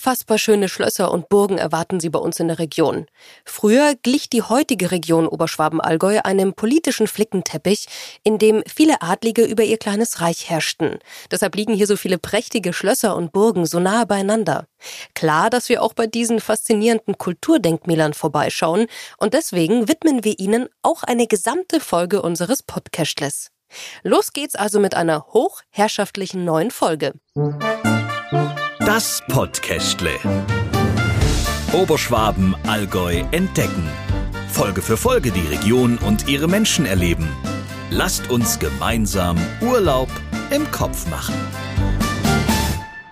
Unfassbar schöne Schlösser und Burgen erwarten Sie bei uns in der Region. Früher glich die heutige Region Oberschwaben-Allgäu einem politischen Flickenteppich, in dem viele Adlige über ihr kleines Reich herrschten. Deshalb liegen hier so viele prächtige Schlösser und Burgen so nahe beieinander. Klar, dass wir auch bei diesen faszinierenden Kulturdenkmälern vorbeischauen und deswegen widmen wir ihnen auch eine gesamte Folge unseres Podcastless. Los geht's also mit einer hochherrschaftlichen neuen Folge. Das Podcastle. Oberschwaben, Allgäu entdecken. Folge für Folge die Region und ihre Menschen erleben. Lasst uns gemeinsam Urlaub im Kopf machen.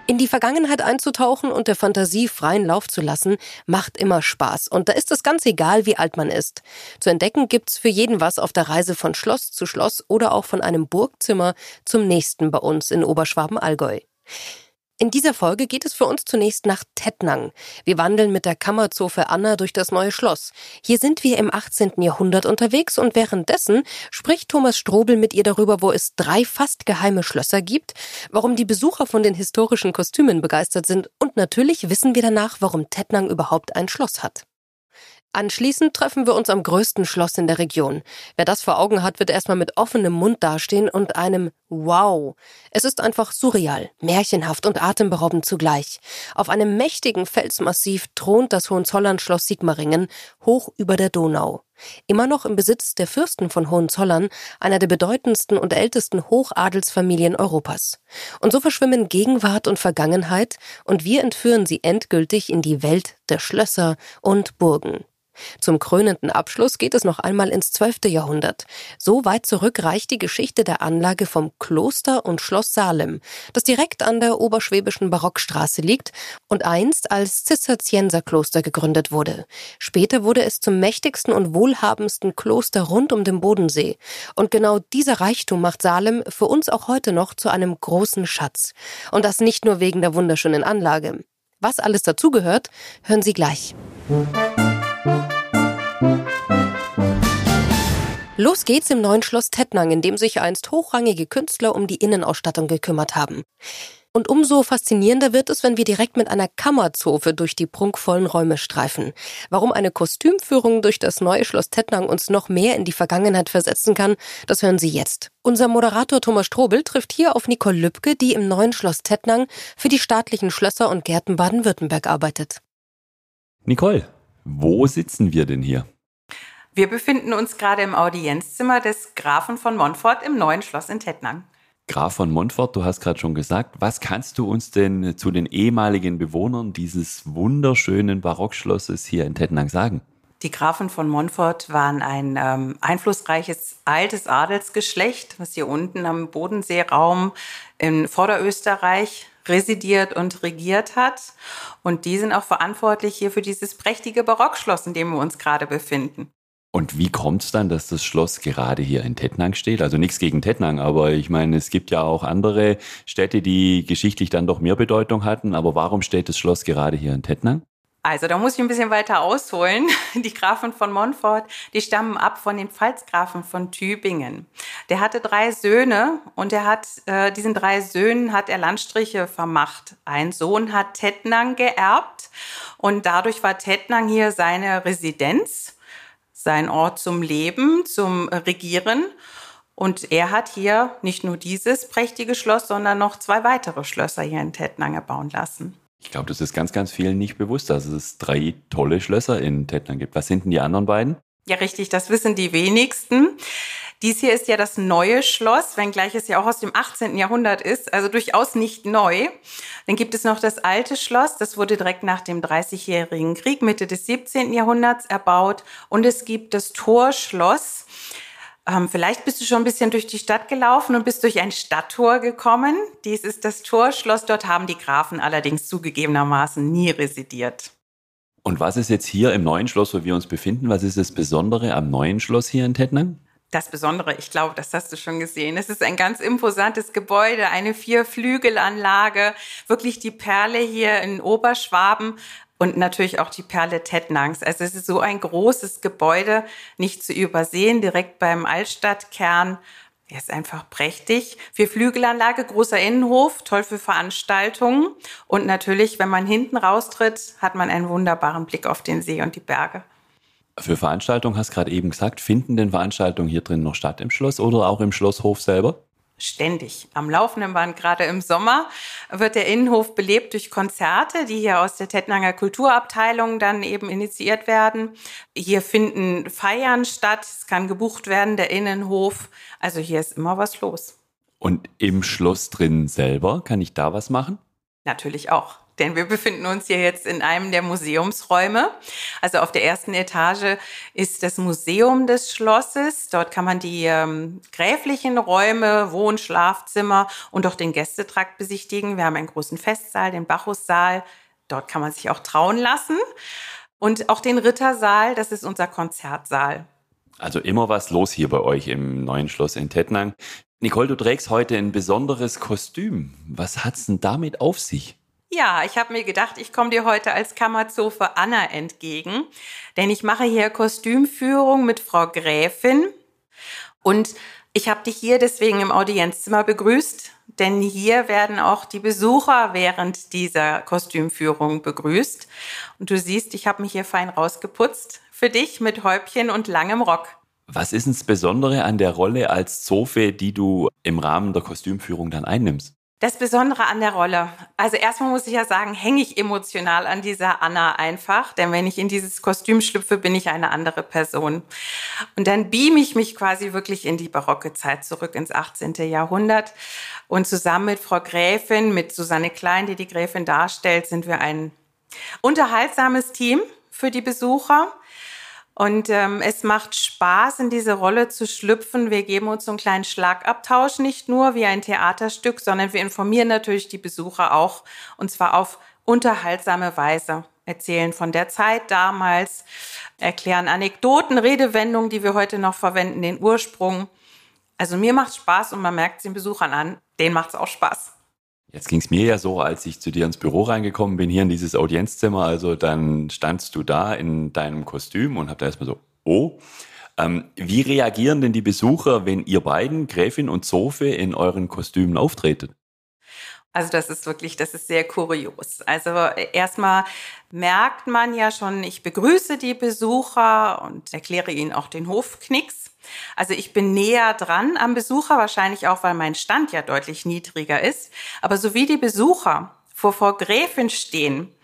In die Vergangenheit einzutauchen und der Fantasie freien Lauf zu lassen, macht immer Spaß. Und da ist es ganz egal, wie alt man ist. Zu entdecken gibt's für jeden was auf der Reise von Schloss zu Schloss oder auch von einem Burgzimmer zum nächsten bei uns in Oberschwaben-Allgäu. In dieser Folge geht es für uns zunächst nach Tettnang. Wir wandeln mit der Kammerzofe Anna durch das neue Schloss. Hier sind wir im 18. Jahrhundert unterwegs und währenddessen spricht Thomas Strobel mit ihr darüber, wo es drei fast geheime Schlösser gibt, warum die Besucher von den historischen Kostümen begeistert sind und natürlich wissen wir danach, warum Tettnang überhaupt ein Schloss hat. Anschließend treffen wir uns am größten Schloss in der Region. Wer das vor Augen hat, wird erstmal mit offenem Mund dastehen und einem Wow. Es ist einfach surreal, märchenhaft und atemberaubend zugleich. Auf einem mächtigen Felsmassiv thront das Hohenzollern-Schloss Sigmaringen hoch über der Donau. Immer noch im Besitz der Fürsten von Hohenzollern, einer der bedeutendsten und ältesten Hochadelsfamilien Europas. Und so verschwimmen Gegenwart und Vergangenheit und wir entführen sie endgültig in die Welt der Schlösser und Burgen. Zum krönenden Abschluss geht es noch einmal ins 12. Jahrhundert. So weit zurück reicht die Geschichte der Anlage vom Kloster und Schloss Salem, das direkt an der oberschwäbischen Barockstraße liegt und einst als Zisterzienserkloster gegründet wurde. Später wurde es zum mächtigsten und wohlhabendsten Kloster rund um den Bodensee. Und genau dieser Reichtum macht Salem für uns auch heute noch zu einem großen Schatz. Und das nicht nur wegen der wunderschönen Anlage. Was alles dazugehört, hören Sie gleich. Los geht's im neuen Schloss Tettnang, in dem sich einst hochrangige Künstler um die Innenausstattung gekümmert haben. Und umso faszinierender wird es, wenn wir direkt mit einer Kammerzofe durch die prunkvollen Räume streifen. Warum eine Kostümführung durch das neue Schloss Tettnang uns noch mehr in die Vergangenheit versetzen kann, das hören Sie jetzt. Unser Moderator Thomas Strobel trifft hier auf Nicole Lübke, die im neuen Schloss Tettnang für die staatlichen Schlösser und Gärten Baden-Württemberg arbeitet. Nicole, wo sitzen wir denn hier? Wir befinden uns gerade im Audienzzimmer des Grafen von Montfort im neuen Schloss in Tettnang. Graf von Montfort, du hast gerade schon gesagt, was kannst du uns denn zu den ehemaligen Bewohnern dieses wunderschönen Barockschlosses hier in Tettnang sagen? Die Grafen von Montfort waren ein ähm, einflussreiches altes Adelsgeschlecht, was hier unten am Bodenseeraum in Vorderösterreich residiert und regiert hat. Und die sind auch verantwortlich hier für dieses prächtige Barockschloss, in dem wir uns gerade befinden. Und wie kommt es dann, dass das Schloss gerade hier in Tettnang steht? Also nichts gegen Tettnang, aber ich meine, es gibt ja auch andere Städte, die geschichtlich dann doch mehr Bedeutung hatten. Aber warum steht das Schloss gerade hier in Tettnang? Also da muss ich ein bisschen weiter ausholen. Die Grafen von Montfort, die stammen ab von den Pfalzgrafen von Tübingen. Der hatte drei Söhne und er hat äh, diesen drei Söhnen hat er Landstriche vermacht. Ein Sohn hat Tettnang geerbt und dadurch war Tettnang hier seine Residenz sein Ort zum Leben, zum Regieren. Und er hat hier nicht nur dieses prächtige Schloss, sondern noch zwei weitere Schlösser hier in Tettnang bauen lassen. Ich glaube, das ist ganz, ganz vielen nicht bewusst, dass es drei tolle Schlösser in Tettnang gibt. Was sind denn die anderen beiden? Ja, richtig, das wissen die wenigsten. Dies hier ist ja das neue Schloss, wenngleich es ja auch aus dem 18. Jahrhundert ist, also durchaus nicht neu. Dann gibt es noch das alte Schloss, das wurde direkt nach dem Dreißigjährigen Krieg Mitte des 17. Jahrhunderts erbaut. Und es gibt das Torschloss. Ähm, vielleicht bist du schon ein bisschen durch die Stadt gelaufen und bist durch ein Stadttor gekommen. Dies ist das Torschloss. Dort haben die Grafen allerdings zugegebenermaßen nie residiert. Und was ist jetzt hier im neuen Schloss, wo wir uns befinden? Was ist das Besondere am neuen Schloss hier in Tettnang? Das Besondere, ich glaube, das hast du schon gesehen. Es ist ein ganz imposantes Gebäude, eine Vierflügelanlage, wirklich die Perle hier in Oberschwaben und natürlich auch die Perle Tettnangs. Also es ist so ein großes Gebäude, nicht zu übersehen, direkt beim Altstadtkern. Er ist einfach prächtig. Für Flügelanlage, großer Innenhof, toll für Veranstaltungen. Und natürlich, wenn man hinten raustritt, hat man einen wunderbaren Blick auf den See und die Berge. Für Veranstaltungen hast du gerade eben gesagt, finden denn Veranstaltungen hier drin noch statt im Schloss oder auch im Schlosshof selber? ständig am laufenden Band. Gerade im Sommer wird der Innenhof belebt durch Konzerte, die hier aus der Tettnanger Kulturabteilung dann eben initiiert werden. Hier finden Feiern statt, es kann gebucht werden, der Innenhof. Also hier ist immer was los. Und im Schloss drin selber, kann ich da was machen? Natürlich auch denn wir befinden uns hier jetzt in einem der Museumsräume. Also auf der ersten Etage ist das Museum des Schlosses. Dort kann man die ähm, gräflichen Räume, Wohn-, Schlafzimmer und auch den Gästetrakt besichtigen. Wir haben einen großen Festsaal, den Bacchussaal. Dort kann man sich auch trauen lassen. Und auch den Rittersaal, das ist unser Konzertsaal. Also immer was los hier bei euch im neuen Schloss in Tettnang. Nicole, du trägst heute ein besonderes Kostüm. Was hat's denn damit auf sich? Ja, ich habe mir gedacht, ich komme dir heute als Kammerzofe Anna entgegen, denn ich mache hier Kostümführung mit Frau Gräfin und ich habe dich hier deswegen im Audienzzimmer begrüßt, denn hier werden auch die Besucher während dieser Kostümführung begrüßt. Und du siehst, ich habe mich hier fein rausgeputzt für dich mit Häubchen und langem Rock. Was ist denn das Besondere an der Rolle als Zofe, die du im Rahmen der Kostümführung dann einnimmst? Das Besondere an der Rolle. Also erstmal muss ich ja sagen, hänge ich emotional an dieser Anna einfach, denn wenn ich in dieses Kostüm schlüpfe, bin ich eine andere Person. Und dann beam ich mich quasi wirklich in die barocke Zeit zurück ins 18. Jahrhundert. Und zusammen mit Frau Gräfin, mit Susanne Klein, die die Gräfin darstellt, sind wir ein unterhaltsames Team für die Besucher. Und ähm, es macht Spaß, in diese Rolle zu schlüpfen. Wir geben uns so einen kleinen Schlagabtausch, nicht nur wie ein Theaterstück, sondern wir informieren natürlich die Besucher auch, und zwar auf unterhaltsame Weise. Erzählen von der Zeit damals, erklären Anekdoten, Redewendungen, die wir heute noch verwenden, den Ursprung. Also mir macht Spaß und man merkt es den Besuchern an, denen macht es auch Spaß. Jetzt ging es mir ja so, als ich zu dir ins Büro reingekommen bin, hier in dieses Audienzzimmer, also dann standst du da in deinem Kostüm und hab da erstmal so, oh. Ähm, wie reagieren denn die Besucher, wenn ihr beiden, Gräfin und Zofe, in euren Kostümen auftretet? Also das ist wirklich, das ist sehr kurios. Also erstmal merkt man ja schon, ich begrüße die Besucher und erkläre ihnen auch den Hofknicks. Also ich bin näher dran am Besucher, wahrscheinlich auch, weil mein Stand ja deutlich niedriger ist. Aber so wie die Besucher vor Frau Gräfin stehen,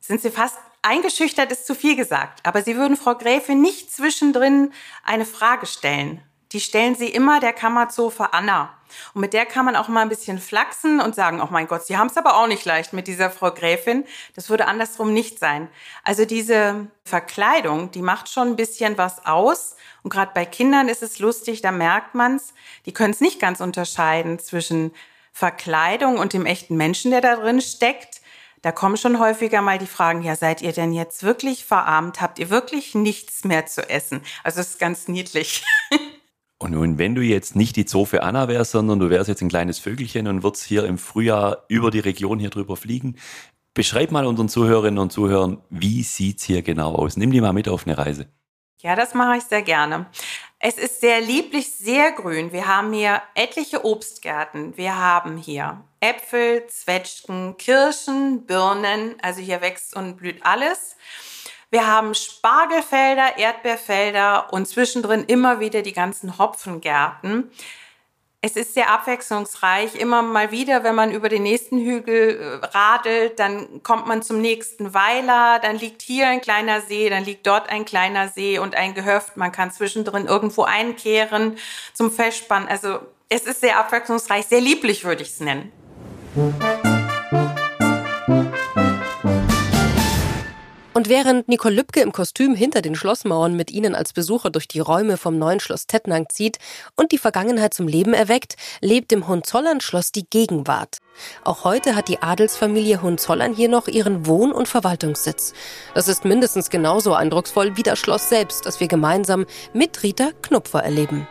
sind sie fast eingeschüchtert, ist zu viel gesagt. Aber sie würden Frau Gräfin nicht zwischendrin eine Frage stellen. Die stellen sie immer der Kammerzofe Anna. Und mit der kann man auch mal ein bisschen flachsen und sagen, oh mein Gott, Sie haben es aber auch nicht leicht mit dieser Frau Gräfin. Das würde andersrum nicht sein. Also diese Verkleidung, die macht schon ein bisschen was aus. Und gerade bei Kindern ist es lustig, da merkt man's. Die können es nicht ganz unterscheiden zwischen Verkleidung und dem echten Menschen, der da drin steckt. Da kommen schon häufiger mal die Fragen, ja, seid ihr denn jetzt wirklich verarmt? Habt ihr wirklich nichts mehr zu essen? Also es ist ganz niedlich. Und nun, wenn du jetzt nicht die Zofe Anna wärst, sondern du wärst jetzt ein kleines Vögelchen und würdest hier im Frühjahr über die Region hier drüber fliegen, beschreib mal unseren Zuhörerinnen und Zuhörern, wie sieht's hier genau aus? Nimm die mal mit auf eine Reise. Ja, das mache ich sehr gerne. Es ist sehr lieblich, sehr grün. Wir haben hier etliche Obstgärten. Wir haben hier Äpfel, Zwetschgen, Kirschen, Birnen. Also hier wächst und blüht alles. Wir haben Spargelfelder, Erdbeerfelder und zwischendrin immer wieder die ganzen Hopfengärten. Es ist sehr abwechslungsreich. Immer mal wieder, wenn man über den nächsten Hügel äh, radelt, dann kommt man zum nächsten Weiler. Dann liegt hier ein kleiner See, dann liegt dort ein kleiner See und ein Gehöft. Man kann zwischendrin irgendwo einkehren zum Festspannen. Also es ist sehr abwechslungsreich, sehr lieblich würde ich es nennen. Und während Nicole Lübke im Kostüm hinter den Schlossmauern mit ihnen als Besucher durch die Räume vom neuen Schloss Tettnang zieht und die Vergangenheit zum Leben erweckt, lebt im Hohenzollern-Schloss die Gegenwart. Auch heute hat die Adelsfamilie Hohenzollern hier noch ihren Wohn- und Verwaltungssitz. Das ist mindestens genauso eindrucksvoll wie das Schloss selbst, das wir gemeinsam mit Rita Knupfer erleben.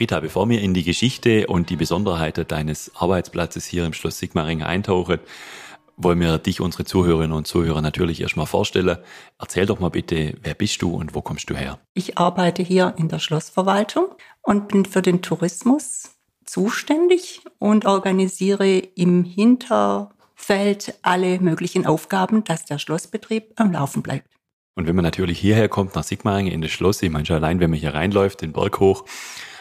Rita, bevor wir in die Geschichte und die Besonderheiten deines Arbeitsplatzes hier im Schloss Sigmaringen eintauchen, wollen wir dich, unsere Zuhörerinnen und Zuhörer, natürlich erstmal vorstellen. Erzähl doch mal bitte, wer bist du und wo kommst du her? Ich arbeite hier in der Schlossverwaltung und bin für den Tourismus zuständig und organisiere im Hinterfeld alle möglichen Aufgaben, dass der Schlossbetrieb am Laufen bleibt. Und wenn man natürlich hierher kommt, nach Sigmaringen in das Schloss, ich meine schon allein, wenn man hier reinläuft, den Berg hoch,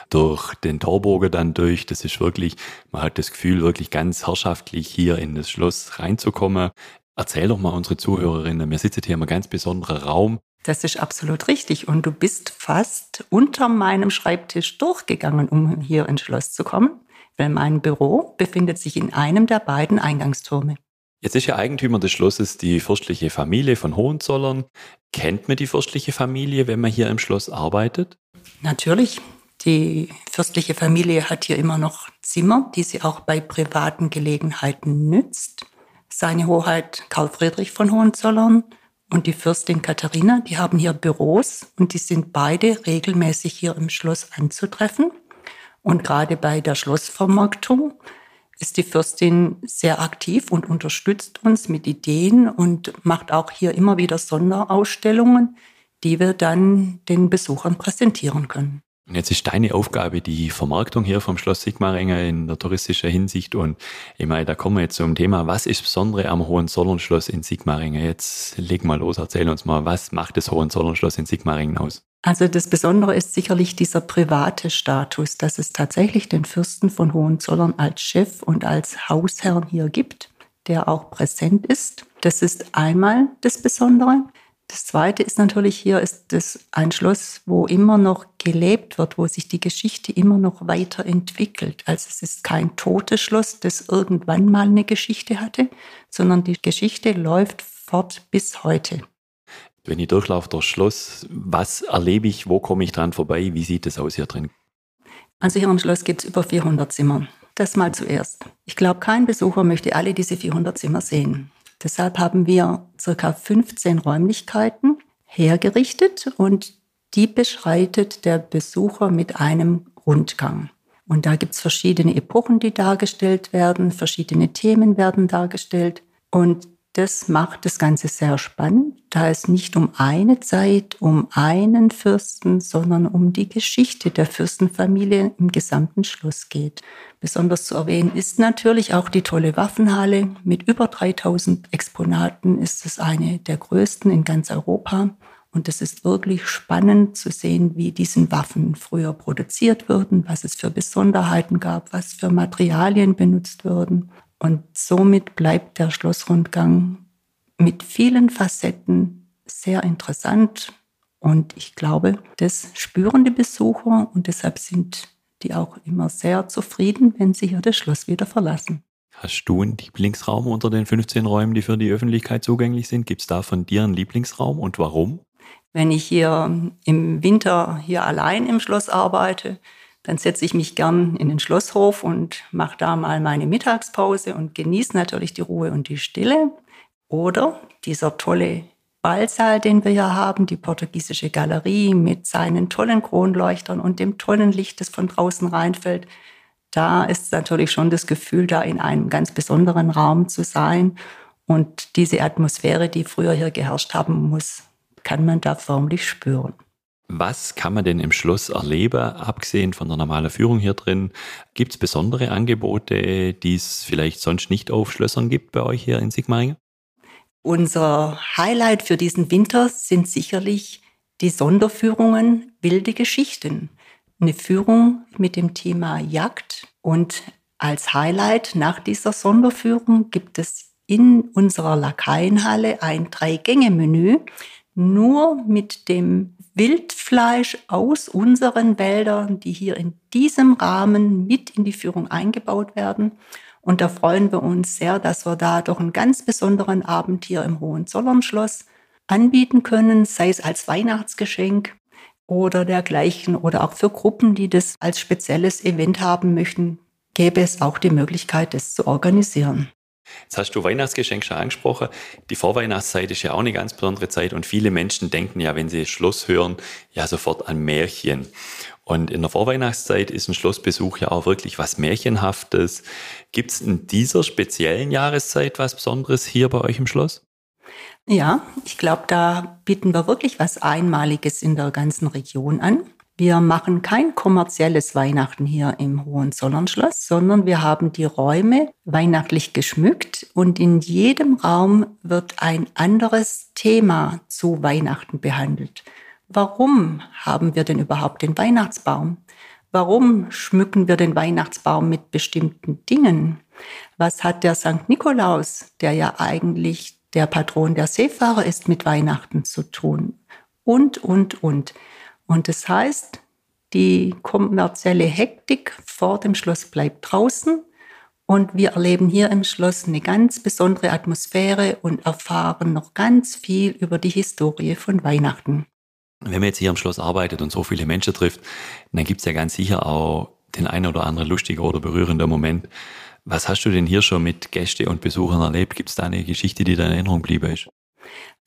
durch den Torburger dann durch, das ist wirklich, man hat das Gefühl, wirklich ganz herrschaftlich hier in das Schloss reinzukommen. Erzähl doch mal unsere Zuhörerinnen, wir sitzen hier einem ganz besonderen Raum. Das ist absolut richtig. Und du bist fast unter meinem Schreibtisch durchgegangen, um hier ins Schloss zu kommen, weil mein Büro befindet sich in einem der beiden Eingangstürme. Jetzt ist ja Eigentümer des Schlosses die fürstliche Familie von Hohenzollern. Kennt man die fürstliche Familie, wenn man hier im Schloss arbeitet? Natürlich. Die fürstliche Familie hat hier immer noch Zimmer, die sie auch bei privaten Gelegenheiten nützt. Seine Hoheit Karl Friedrich von Hohenzollern und die Fürstin Katharina, die haben hier Büros und die sind beide regelmäßig hier im Schloss anzutreffen. Und gerade bei der Schlossvermarktung ist die Fürstin sehr aktiv und unterstützt uns mit Ideen und macht auch hier immer wieder Sonderausstellungen, die wir dann den Besuchern präsentieren können. Und jetzt ist deine Aufgabe die Vermarktung hier vom Schloss Sigmaringen in der touristischen Hinsicht. Und ich meine, da kommen wir jetzt zum Thema, was ist Besondere am Hohenzollernschloss in Sigmaringen? Jetzt leg mal los, erzähl uns mal, was macht das Hohenzollernschloss in Sigmaringen aus? Also das Besondere ist sicherlich dieser private Status, dass es tatsächlich den Fürsten von Hohenzollern als Chef und als Hausherrn hier gibt, der auch präsent ist. Das ist einmal das Besondere. Das Zweite ist natürlich hier ist das ein Schloss, wo immer noch gelebt wird, wo sich die Geschichte immer noch weiterentwickelt. Also es ist kein totes Schloss, das irgendwann mal eine Geschichte hatte, sondern die Geschichte läuft fort bis heute. Wenn ich durchlaufe durchs Schloss, was erlebe ich, wo komme ich dran vorbei, wie sieht es aus hier drin? Also hier im Schloss gibt es über 400 Zimmer. Das mal zuerst. Ich glaube, kein Besucher möchte alle diese 400 Zimmer sehen. Deshalb haben wir circa 15 Räumlichkeiten hergerichtet und die beschreitet der Besucher mit einem Rundgang. Und da gibt es verschiedene Epochen, die dargestellt werden, verschiedene Themen werden dargestellt. Und das macht das Ganze sehr spannend, da es nicht um eine Zeit, um einen Fürsten, sondern um die Geschichte der Fürstenfamilie im gesamten Schloss geht. Besonders zu erwähnen ist natürlich auch die tolle Waffenhalle. Mit über 3000 Exponaten ist es eine der größten in ganz Europa. Und es ist wirklich spannend zu sehen, wie diesen Waffen früher produziert wurden, was es für Besonderheiten gab, was für Materialien benutzt wurden. Und somit bleibt der Schlossrundgang mit vielen Facetten sehr interessant. Und ich glaube, das spüren die Besucher und deshalb sind die auch immer sehr zufrieden, wenn sie hier das Schloss wieder verlassen. Hast du einen Lieblingsraum unter den 15 Räumen, die für die Öffentlichkeit zugänglich sind? Gibt es da von dir einen Lieblingsraum und warum? Wenn ich hier im Winter hier allein im Schloss arbeite, dann setze ich mich gern in den Schlosshof und mache da mal meine Mittagspause und genieße natürlich die Ruhe und die Stille. Oder dieser tolle Ballsaal, den wir hier haben, die portugiesische Galerie mit seinen tollen Kronleuchtern und dem tollen Licht, das von draußen reinfällt. Da ist natürlich schon das Gefühl, da in einem ganz besonderen Raum zu sein. Und diese Atmosphäre, die früher hier geherrscht haben muss, kann man da förmlich spüren. Was kann man denn im Schloss erleben, abgesehen von der normalen Führung hier drin? Gibt es besondere Angebote, die es vielleicht sonst nicht auf Schlössern gibt bei euch hier in Sigmaringen? Unser Highlight für diesen Winter sind sicherlich die Sonderführungen Wilde Geschichten. Eine Führung mit dem Thema Jagd. Und als Highlight nach dieser Sonderführung gibt es in unserer Lakaienhalle ein Drei-Gänge-Menü, nur mit dem Wildfleisch aus unseren Wäldern, die hier in diesem Rahmen mit in die Führung eingebaut werden. Und da freuen wir uns sehr, dass wir da doch einen ganz besonderen Abend hier im Hohenzollernschloss anbieten können, sei es als Weihnachtsgeschenk oder dergleichen oder auch für Gruppen, die das als spezielles Event haben möchten, gäbe es auch die Möglichkeit, das zu organisieren. Jetzt hast du Weihnachtsgeschenk schon angesprochen. Die Vorweihnachtszeit ist ja auch eine ganz besondere Zeit und viele Menschen denken ja, wenn sie Schloss hören, ja sofort an Märchen. Und in der Vorweihnachtszeit ist ein Schlossbesuch ja auch wirklich was Märchenhaftes. Gibt es in dieser speziellen Jahreszeit was Besonderes hier bei euch im Schloss? Ja, ich glaube, da bieten wir wirklich was Einmaliges in der ganzen Region an. Wir machen kein kommerzielles Weihnachten hier im Hohenzollernschloss, sondern wir haben die Räume weihnachtlich geschmückt und in jedem Raum wird ein anderes Thema zu Weihnachten behandelt. Warum haben wir denn überhaupt den Weihnachtsbaum? Warum schmücken wir den Weihnachtsbaum mit bestimmten Dingen? Was hat der St. Nikolaus, der ja eigentlich der Patron der Seefahrer ist, mit Weihnachten zu tun? Und, und, und. Und das heißt, die kommerzielle Hektik vor dem Schloss bleibt draußen und wir erleben hier im Schloss eine ganz besondere Atmosphäre und erfahren noch ganz viel über die Historie von Weihnachten. Wenn man jetzt hier im Schloss arbeitet und so viele Menschen trifft, dann gibt es ja ganz sicher auch den einen oder anderen lustiger oder berührender Moment. Was hast du denn hier schon mit Gästen und Besuchern erlebt? Gibt es da eine Geschichte, die deine Erinnerung blieb ist?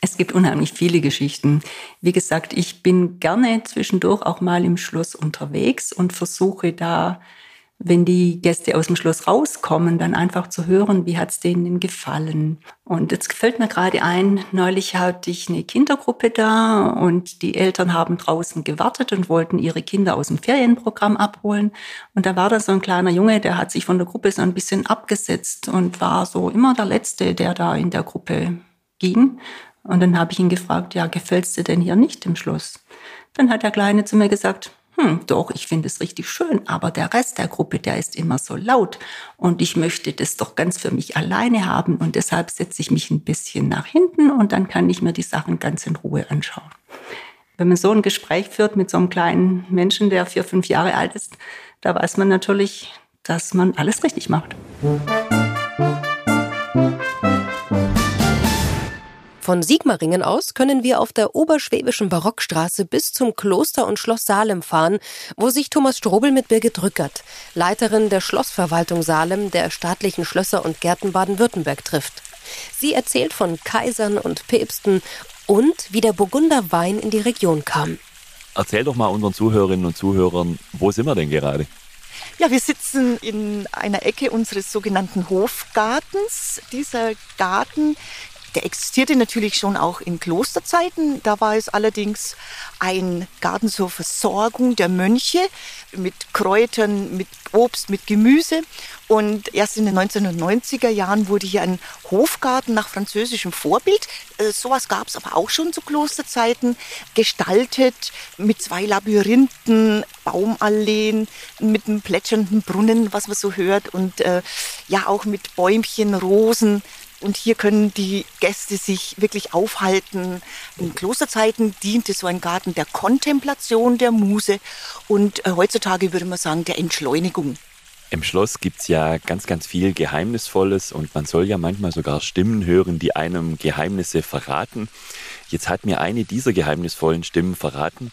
Es gibt unheimlich viele Geschichten. Wie gesagt, ich bin gerne zwischendurch auch mal im Schloss unterwegs und versuche da, wenn die Gäste aus dem Schloss rauskommen, dann einfach zu hören, wie hat es denen gefallen. Und jetzt gefällt mir gerade ein, neulich hatte ich eine Kindergruppe da und die Eltern haben draußen gewartet und wollten ihre Kinder aus dem Ferienprogramm abholen. Und da war da so ein kleiner Junge, der hat sich von der Gruppe so ein bisschen abgesetzt und war so immer der Letzte, der da in der Gruppe ging. Und dann habe ich ihn gefragt, ja, gefällt's dir denn hier nicht im Schloss? Dann hat der Kleine zu mir gesagt, hm, doch, ich finde es richtig schön, aber der Rest der Gruppe, der ist immer so laut und ich möchte das doch ganz für mich alleine haben und deshalb setze ich mich ein bisschen nach hinten und dann kann ich mir die Sachen ganz in Ruhe anschauen. Wenn man so ein Gespräch führt mit so einem kleinen Menschen, der vier, fünf Jahre alt ist, da weiß man natürlich, dass man alles richtig macht. Von Sigmaringen aus können wir auf der oberschwäbischen Barockstraße bis zum Kloster und Schloss Salem fahren, wo sich Thomas Strobel mit Birgit Rückert, Leiterin der Schlossverwaltung Salem der staatlichen Schlösser und Gärten Baden-Württemberg trifft. Sie erzählt von Kaisern und Päpsten und wie der Burgunder Wein in die Region kam. Erzähl doch mal unseren Zuhörerinnen und Zuhörern, wo sind wir denn gerade? Ja, wir sitzen in einer Ecke unseres sogenannten Hofgartens. Dieser Garten der existierte natürlich schon auch in Klosterzeiten. Da war es allerdings ein Garten zur Versorgung der Mönche mit Kräutern, mit Obst, mit Gemüse. Und erst in den 1990er Jahren wurde hier ein Hofgarten nach französischem Vorbild. Äh, sowas gab es aber auch schon zu Klosterzeiten, gestaltet mit zwei Labyrinthen, Baumalleen, mit einem plätschernden Brunnen, was man so hört, und äh, ja auch mit Bäumchen, Rosen, und hier können die Gäste sich wirklich aufhalten. In Klosterzeiten diente so ein Garten der Kontemplation der Muse und äh, heutzutage würde man sagen der Entschleunigung. Im Schloss gibt's ja ganz, ganz viel Geheimnisvolles und man soll ja manchmal sogar Stimmen hören, die einem Geheimnisse verraten. Jetzt hat mir eine dieser geheimnisvollen Stimmen verraten,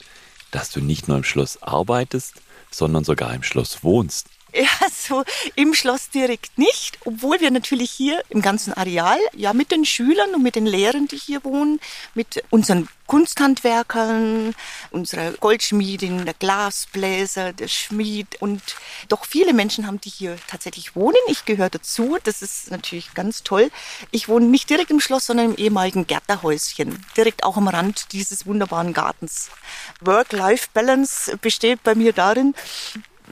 dass du nicht nur im Schloss arbeitest, sondern sogar im Schloss wohnst. Ja, so im Schloss direkt nicht, obwohl wir natürlich hier im ganzen Areal, ja, mit den Schülern und mit den Lehrern, die hier wohnen, mit unseren Kunsthandwerkern, unserer Goldschmiedin, der Glasbläser, der Schmied und doch viele Menschen haben, die hier tatsächlich wohnen. Ich gehöre dazu, das ist natürlich ganz toll. Ich wohne nicht direkt im Schloss, sondern im ehemaligen Gärtnerhäuschen, direkt auch am Rand dieses wunderbaren Gartens. Work-Life-Balance besteht bei mir darin,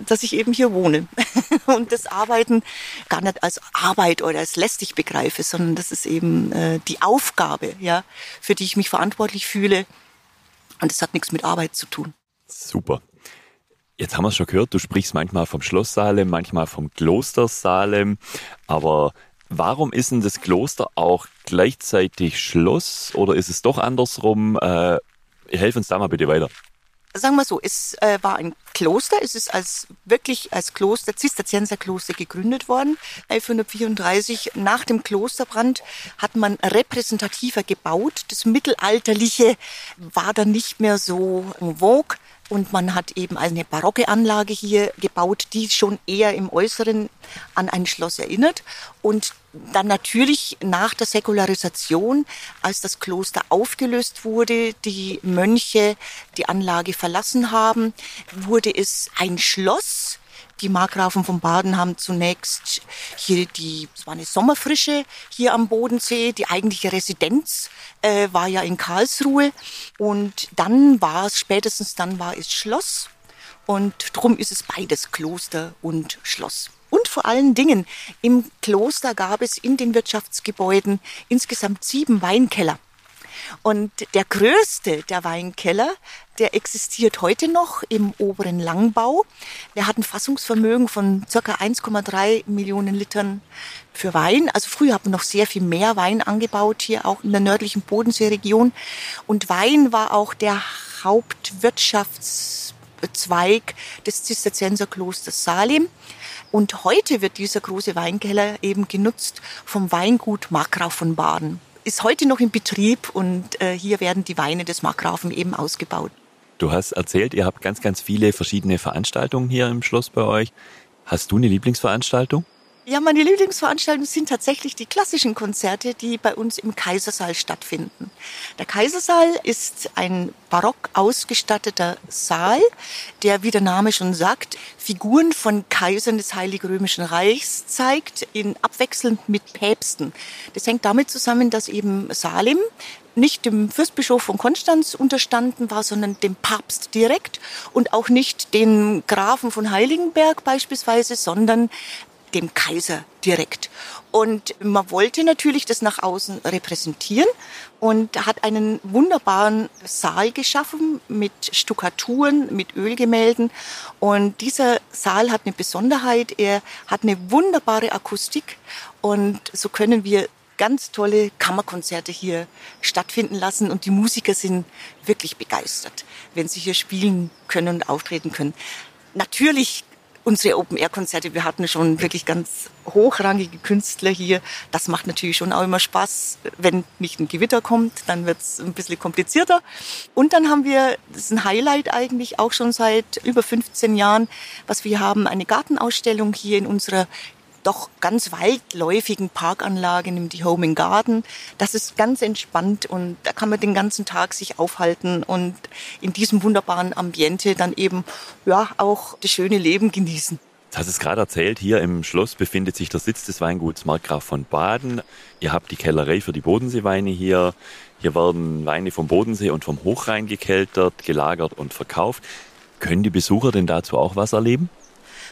dass ich eben hier wohne und das Arbeiten gar nicht als Arbeit oder als lästig begreife, sondern das ist eben äh, die Aufgabe, ja, für die ich mich verantwortlich fühle. Und das hat nichts mit Arbeit zu tun. Super. Jetzt haben wir es schon gehört, du sprichst manchmal vom Schloss Salem, manchmal vom Kloster Salem, aber warum ist denn das Kloster auch gleichzeitig Schloss oder ist es doch andersrum? Äh, helf uns da mal bitte weiter sagen wir so, es äh, war ein Kloster, es ist als wirklich als Kloster, Zisterzienserkloster gegründet worden. 1134 nach dem Klosterbrand hat man repräsentativer gebaut. Das Mittelalterliche war dann nicht mehr so vogue. Und man hat eben eine barocke Anlage hier gebaut, die schon eher im Äußeren an ein Schloss erinnert. Und dann natürlich nach der Säkularisation, als das Kloster aufgelöst wurde, die Mönche die Anlage verlassen haben, wurde es ein Schloss. Die Markgrafen von Baden haben zunächst hier die, es war eine Sommerfrische hier am Bodensee. Die eigentliche Residenz äh, war ja in Karlsruhe. Und dann war es, spätestens dann war es Schloss Und drum ist es beides Kloster und Schloss. Und vor allen Dingen, im Kloster gab es in den Wirtschaftsgebäuden insgesamt sieben Weinkeller. Und der größte der Weinkeller, der existiert heute noch im oberen Langbau. Der hat ein Fassungsvermögen von circa 1,3 Millionen Litern für Wein. Also früher hat man noch sehr viel mehr Wein angebaut, hier auch in der nördlichen Bodenseeregion. Und Wein war auch der Hauptwirtschaftszweig des Zisterzienserklosters Salim. Und heute wird dieser große Weinkeller eben genutzt vom Weingut Markgraf von Baden ist heute noch in Betrieb und äh, hier werden die Weine des Markgrafen eben ausgebaut. Du hast erzählt, ihr habt ganz, ganz viele verschiedene Veranstaltungen hier im Schloss bei euch. Hast du eine Lieblingsveranstaltung? Ja, meine Lieblingsveranstaltungen sind tatsächlich die klassischen Konzerte, die bei uns im Kaisersaal stattfinden. Der Kaisersaal ist ein barock ausgestatteter Saal, der, wie der Name schon sagt, Figuren von Kaisern des Heiligen Römischen Reichs zeigt, in abwechselnd mit Päpsten. Das hängt damit zusammen, dass eben Salem nicht dem Fürstbischof von Konstanz unterstanden war, sondern dem Papst direkt und auch nicht den Grafen von Heiligenberg beispielsweise, sondern dem Kaiser direkt. Und man wollte natürlich das nach außen repräsentieren und hat einen wunderbaren Saal geschaffen mit Stuckaturen, mit Ölgemälden. Und dieser Saal hat eine Besonderheit. Er hat eine wunderbare Akustik und so können wir ganz tolle Kammerkonzerte hier stattfinden lassen und die Musiker sind wirklich begeistert, wenn sie hier spielen können und auftreten können. Natürlich unsere Open-Air-Konzerte, wir hatten schon wirklich ganz hochrangige Künstler hier. Das macht natürlich schon auch immer Spaß. Wenn nicht ein Gewitter kommt, dann wird es ein bisschen komplizierter. Und dann haben wir, das ist ein Highlight eigentlich auch schon seit über 15 Jahren, was wir haben, eine Gartenausstellung hier in unserer doch ganz weitläufigen Parkanlage, nämlich die Home and Garden. Das ist ganz entspannt und da kann man den ganzen Tag sich aufhalten und in diesem wunderbaren Ambiente dann eben ja auch das schöne Leben genießen. Du hast es gerade erzählt, hier im Schloss befindet sich der Sitz des Weinguts Markgraf von Baden. Ihr habt die Kellerei für die Bodenseeweine hier. Hier werden Weine vom Bodensee und vom Hochrhein gekeltert, gelagert und verkauft. Können die Besucher denn dazu auch was erleben?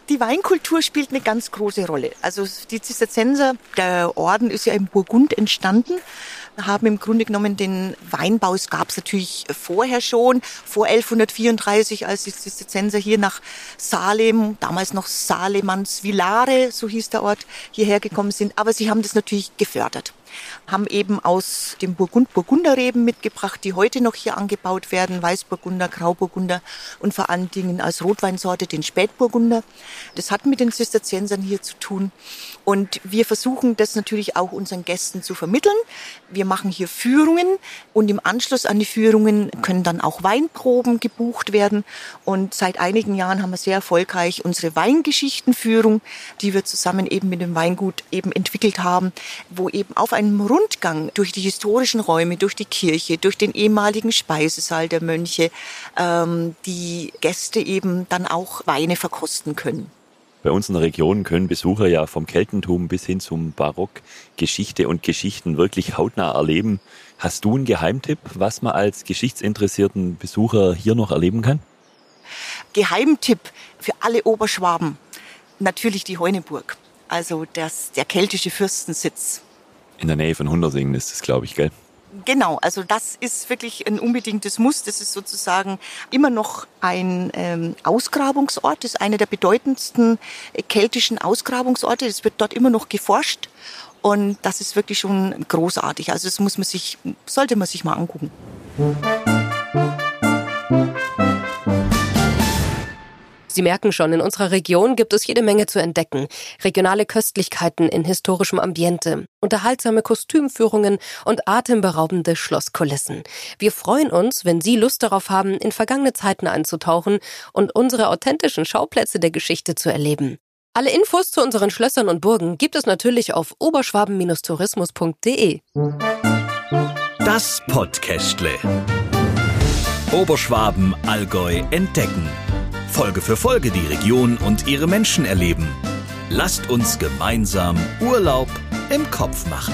Die Weinkultur spielt eine ganz große Rolle. Also die Zisterzienser, der Orden ist ja im Burgund entstanden haben im Grunde genommen den Weinbau, es gab es natürlich vorher schon, vor 1134, als die Zisterzienser hier nach Salem, damals noch Salemans Villare, so hieß der Ort, hierher gekommen sind. Aber sie haben das natürlich gefördert haben eben aus dem Burgund Burgunderreben mitgebracht, die heute noch hier angebaut werden, Weißburgunder, Grauburgunder und vor allen Dingen als Rotweinsorte den Spätburgunder. Das hat mit den Zisterziensern hier zu tun. Und wir versuchen das natürlich auch unseren Gästen zu vermitteln. Wir machen hier Führungen und im Anschluss an die Führungen können dann auch Weinproben gebucht werden. Und seit einigen Jahren haben wir sehr erfolgreich unsere Weingeschichtenführung, die wir zusammen eben mit dem Weingut eben entwickelt haben, wo eben auf einem Rundgang durch die historischen Räume, durch die Kirche, durch den ehemaligen Speisesaal der Mönche, ähm, die Gäste eben dann auch Weine verkosten können. Bei uns in der Region können Besucher ja vom Keltentum bis hin zum Barock Geschichte und Geschichten wirklich hautnah erleben. Hast du einen Geheimtipp, was man als geschichtsinteressierten Besucher hier noch erleben kann? Geheimtipp für alle Oberschwaben. Natürlich die Heuneburg. Also das, der keltische Fürstensitz. In der Nähe von Hundersingen ist das, glaube ich, gell? Genau, also das ist wirklich ein unbedingtes Muss. Das ist sozusagen immer noch ein ähm, Ausgrabungsort, das ist einer der bedeutendsten äh, keltischen Ausgrabungsorte. Es wird dort immer noch geforscht und das ist wirklich schon großartig. Also das muss man sich, sollte man sich mal angucken. Sie merken schon, in unserer Region gibt es jede Menge zu entdecken. Regionale Köstlichkeiten in historischem Ambiente, unterhaltsame Kostümführungen und atemberaubende Schlosskulissen. Wir freuen uns, wenn Sie Lust darauf haben, in vergangene Zeiten einzutauchen und unsere authentischen Schauplätze der Geschichte zu erleben. Alle Infos zu unseren Schlössern und Burgen gibt es natürlich auf oberschwaben-tourismus.de. Das Podcastle. Oberschwaben, Allgäu entdecken. Folge für Folge die Region und ihre Menschen erleben. Lasst uns gemeinsam Urlaub im Kopf machen.